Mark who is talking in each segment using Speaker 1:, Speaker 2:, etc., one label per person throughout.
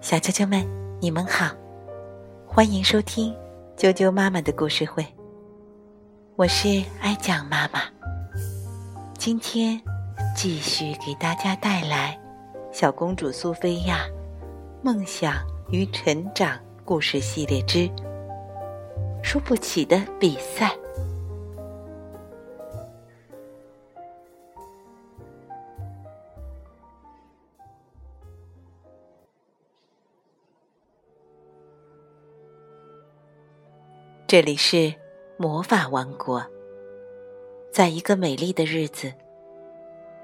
Speaker 1: 小啾啾们，你们好，欢迎收听啾啾妈妈的故事会。我是爱讲妈妈，今天继续给大家带来《小公主苏菲亚梦想与成长故事系列之输不起的比赛》。这里是魔法王国。在一个美丽的日子，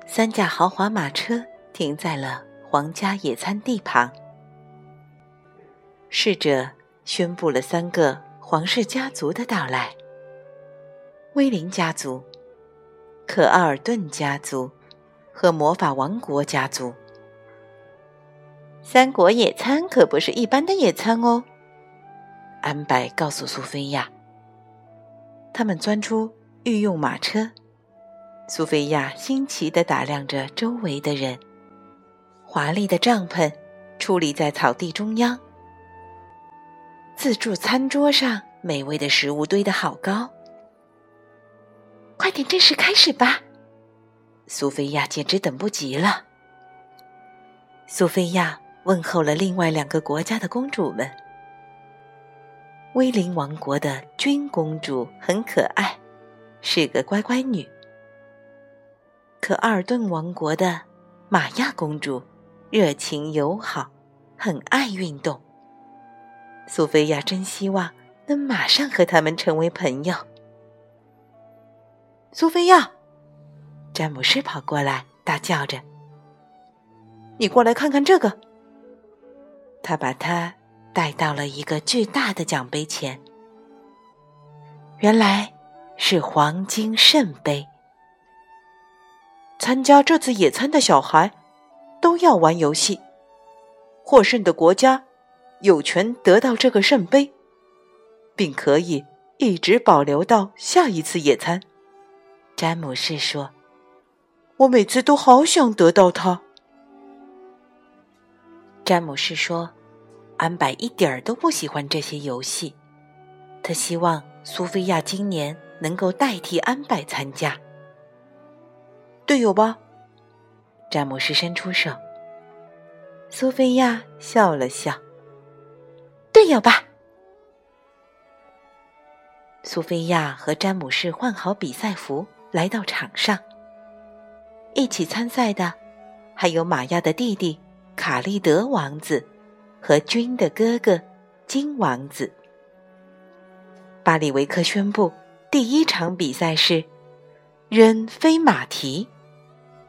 Speaker 1: 三架豪华马车停在了皇家野餐地旁。侍者宣布了三个皇室家族的到来：威灵家族、可奥尔顿家族和魔法王国家族。三国野餐可不是一般的野餐哦。安柏告诉苏菲亚：“他们钻出御用马车。”苏菲亚新奇地打量着周围的人。华丽的帐篷矗立在草地中央，自助餐桌上美味的食物堆得好高。快点正式开始吧！苏菲亚简直等不及了。苏菲亚问候了另外两个国家的公主们。威灵王国的君公主很可爱，是个乖乖女。可阿尔顿王国的玛亚公主热情友好，很爱运动。苏菲亚真希望能马上和他们成为朋友。苏菲亚，詹姆斯跑过来大叫着：“你过来看看这个！”他把他。带到了一个巨大的奖杯前，原来是黄金圣杯。参加这次野餐的小孩都要玩游戏，获胜的国家有权得到这个圣杯，并可以一直保留到下一次野餐。詹姆士说：“我每次都好想得到它。”詹姆士说。安柏一点儿都不喜欢这些游戏，他希望苏菲亚今年能够代替安柏参加。队友吧，詹姆斯伸出手。苏菲亚笑了笑。队友吧。苏菲亚和詹姆士换好比赛服，来到场上。一起参赛的还有玛亚的弟弟卡利德王子。和君的哥哥金王子，巴里维克宣布，第一场比赛是扔飞马蹄，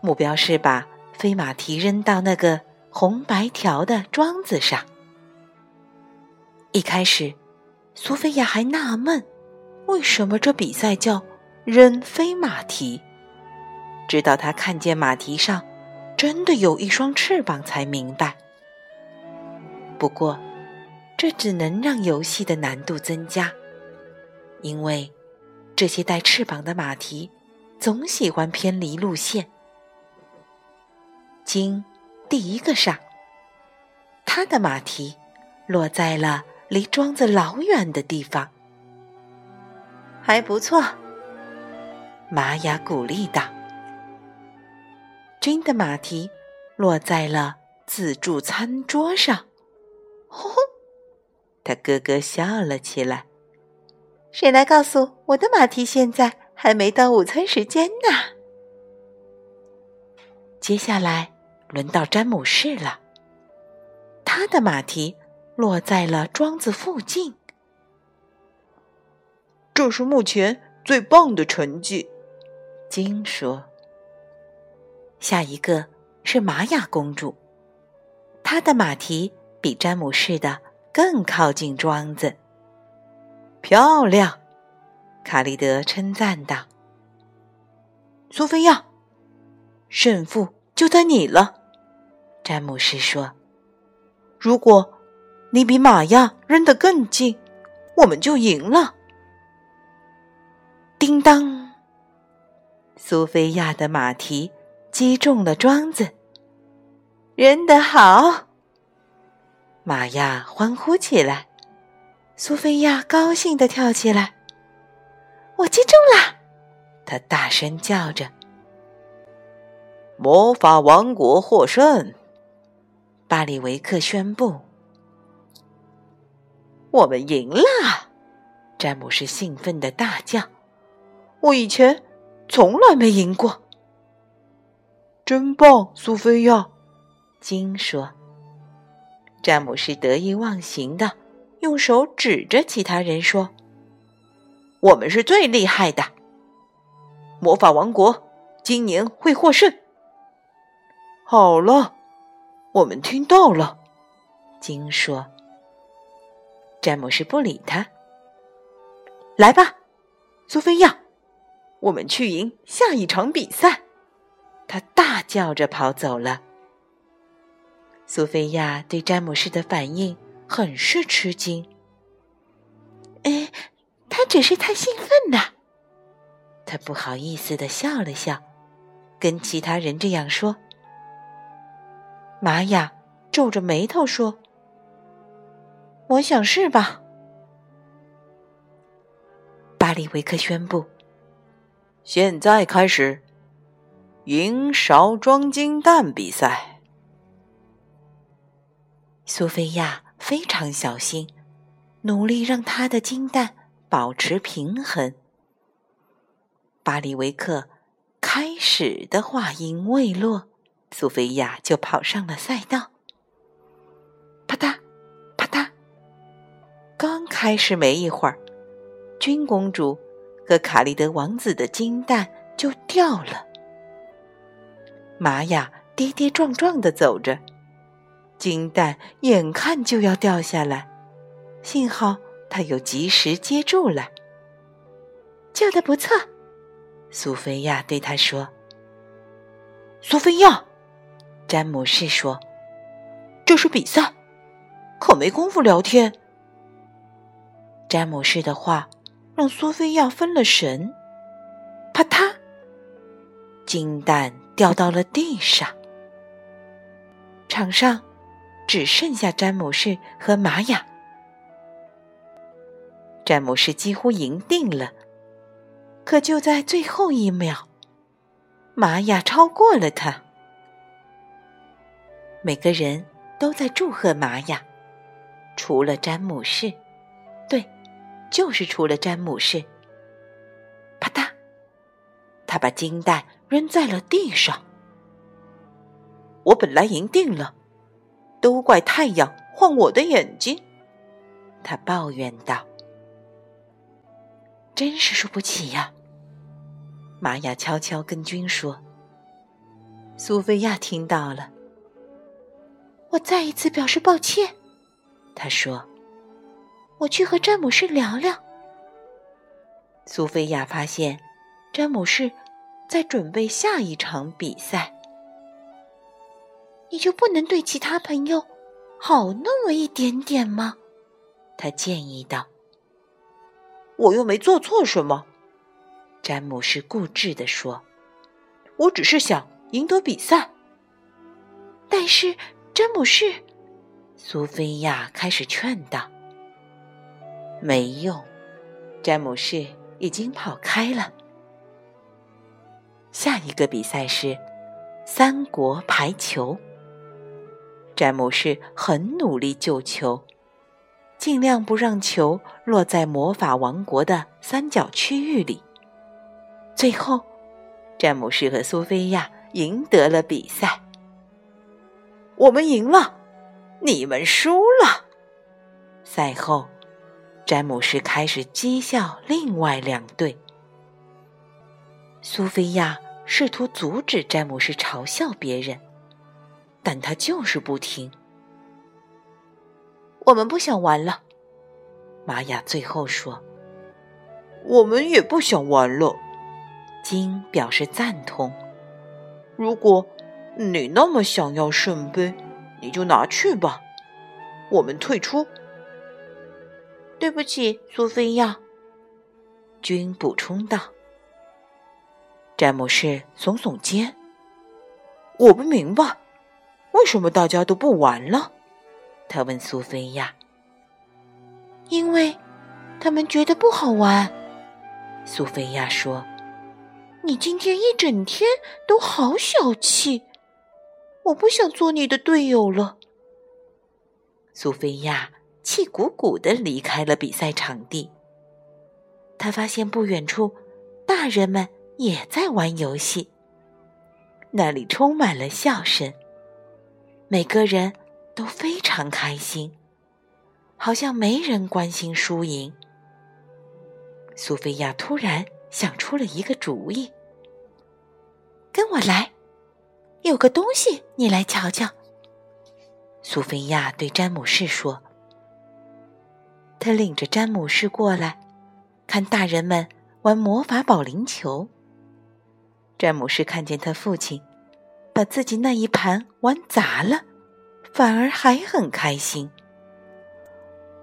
Speaker 1: 目标是把飞马蹄扔到那个红白条的桩子上。一开始，苏菲亚还纳闷，为什么这比赛叫扔飞马蹄，直到她看见马蹄上真的有一双翅膀，才明白。不过，这只能让游戏的难度增加，因为这些带翅膀的马蹄总喜欢偏离路线。金第一个上，他的马蹄落在了离庄子老远的地方。还不错，玛雅鼓励道。君的马蹄落在了自助餐桌上。吼吼，他咯咯笑了起来。谁来告诉我的马蹄现在还没到午餐时间呢？接下来轮到詹姆士了，他的马蹄落在了庄子附近。这是目前最棒的成绩，金说。下一个是玛雅公主，她的马蹄。比詹姆士的更靠近庄子，漂亮！卡利德称赞道。苏菲亚，胜负就在你了，詹姆士说。如果你比玛亚扔得更近，我们就赢了。叮当，苏菲亚的马蹄击中了庄子。扔得好！玛雅欢呼起来，苏菲亚高兴地跳起来。我击中了！她大声叫着。
Speaker 2: 魔法王国获胜！
Speaker 1: 巴里维克宣布：“我们赢了！”詹姆士兴奋的大叫：“我以前从来没赢过！”
Speaker 2: 真棒，苏菲亚！
Speaker 1: 金说。詹姆士得意忘形的用手指着其他人说：“我们是最厉害的！魔法王国今年会获胜！”
Speaker 2: 好了，我们听到了。
Speaker 1: 金说：“詹姆士不理他。来吧，苏菲亚，我们去赢下一场比赛。”他大叫着跑走了。苏菲亚对詹姆士的反应很是吃惊。哎，他只是太兴奋了。他不好意思的笑了笑，跟其他人这样说。玛雅皱着眉头说：“我想是吧。”巴里维克宣布：“
Speaker 2: 现在开始，银勺装金蛋比赛。”
Speaker 1: 苏菲亚非常小心，努力让她的金蛋保持平衡。巴里维克开始的话音未落。苏菲亚就跑上了赛道，啪嗒，啪嗒。刚开始没一会儿，君公主和卡利德王子的金蛋就掉了。玛雅跌跌撞撞的走着，金蛋眼看就要掉下来，幸好他有及时接住了。救的不错，苏菲亚对他说：“
Speaker 2: 苏菲亚。”
Speaker 1: 詹姆士说：“
Speaker 2: 这是比赛，可没工夫聊天。”
Speaker 1: 詹姆士的话让苏菲亚分了神，啪嗒，金蛋掉到了地上。场上只剩下詹姆士和玛雅。詹姆士几乎赢定了，可就在最后一秒，玛雅超过了他。每个人都在祝贺玛雅，除了詹姆士。对，就是除了詹姆士。啪嗒，他把金蛋扔在了地上。我本来赢定了，都怪太阳晃我的眼睛。他抱怨道：“真是输不起呀。”玛雅悄悄跟君说。苏菲亚听到了。我再一次表示抱歉，他说：“我去和詹姆士聊聊。”苏菲亚发现，詹姆士在准备下一场比赛。你就不能对其他朋友好那么一点点吗？他建议道。“我又没做错什么。”詹姆士固执地说，“我只是想赢得比赛。”但是。詹姆士，苏菲亚开始劝道：“没用，詹姆士已经跑开了。下一个比赛是三国排球。詹姆士很努力救球，尽量不让球落在魔法王国的三角区域里。最后，詹姆士和苏菲亚赢得了比赛。”我们赢了，你们输了。赛后，詹姆士开始讥笑另外两队。苏菲亚试图阻止詹姆士嘲笑别人，但他就是不听。我们不想玩了，玛雅最后说。
Speaker 2: 我们也不想玩了，
Speaker 1: 金表示赞同。
Speaker 2: 如果。你那么想要圣杯，你就拿去吧。我们退出。
Speaker 1: 对不起，苏菲亚。君补充道。詹姆士耸耸肩。
Speaker 2: 我不明白，为什么大家都不玩了？
Speaker 1: 他问苏菲亚。
Speaker 3: 因为，他们觉得不好玩。
Speaker 1: 苏菲亚说：“
Speaker 3: 你今天一整天都好小气，我不想做你的队友了。”
Speaker 1: 苏菲亚气鼓鼓的离开了比赛场地。他发现不远处，大人们也在玩游戏。那里充满了笑声，每个人都非常开心，好像没人关心输赢。苏菲亚突然想出了一个主意：“
Speaker 3: 跟我来，有个东西，你来瞧瞧。”
Speaker 1: 苏菲亚对詹姆士说：“他领着詹姆士过来。”看大人们玩魔法保龄球，詹姆士看见他父亲把自己那一盘玩砸了，反而还很开心。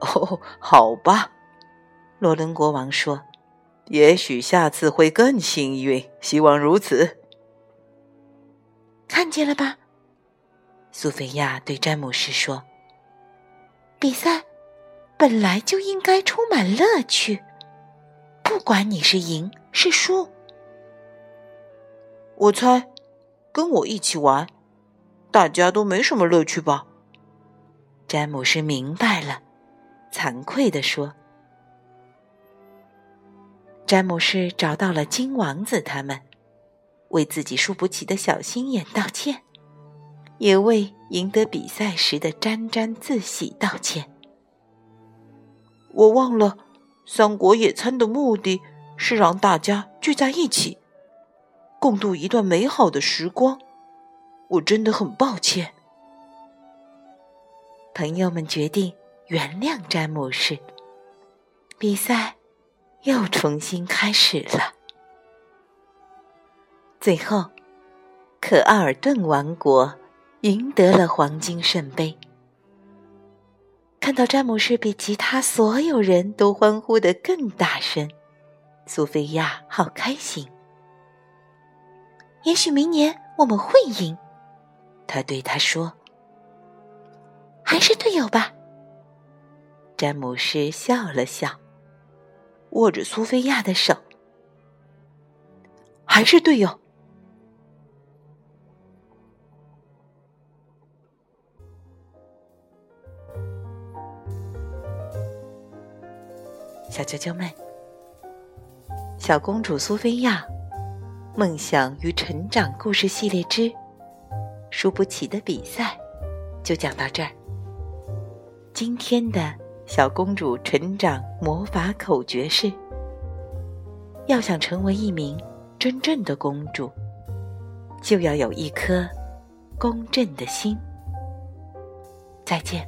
Speaker 2: 哦，好吧，罗伦国王说：“也许下次会更幸运，希望如此。”
Speaker 3: 看见了吧？
Speaker 1: 苏菲亚对詹姆士说：“
Speaker 3: 比赛本来就应该充满乐趣。”不管你是赢是输，
Speaker 2: 我猜跟我一起玩，大家都没什么乐趣吧？
Speaker 1: 詹姆斯明白了，惭愧地说：“詹姆斯找到了金王子他们，为自己输不起的小心眼道歉，也为赢得比赛时的沾沾自喜道歉。
Speaker 2: 我忘了。”三国野餐的目的是让大家聚在一起，共度一段美好的时光。我真的很抱歉。
Speaker 1: 朋友们决定原谅詹姆士。比赛又重新开始了。最后，可奥尔顿王国赢得了黄金圣杯。看到詹姆士比其他所有人都欢呼的更大声，苏菲亚好开心。
Speaker 3: 也许明年我们会赢，
Speaker 1: 他对他说：“
Speaker 3: 还是队友吧。”
Speaker 1: 詹姆士笑了笑，握着苏菲亚的手：“
Speaker 2: 还是队友。”
Speaker 1: 小啾啾们，小公主苏菲亚梦想与成长故事系列之输不起的比赛就讲到这儿。今天的小公主成长魔法口诀是：要想成为一名真正的公主，就要有一颗公正的心。再见。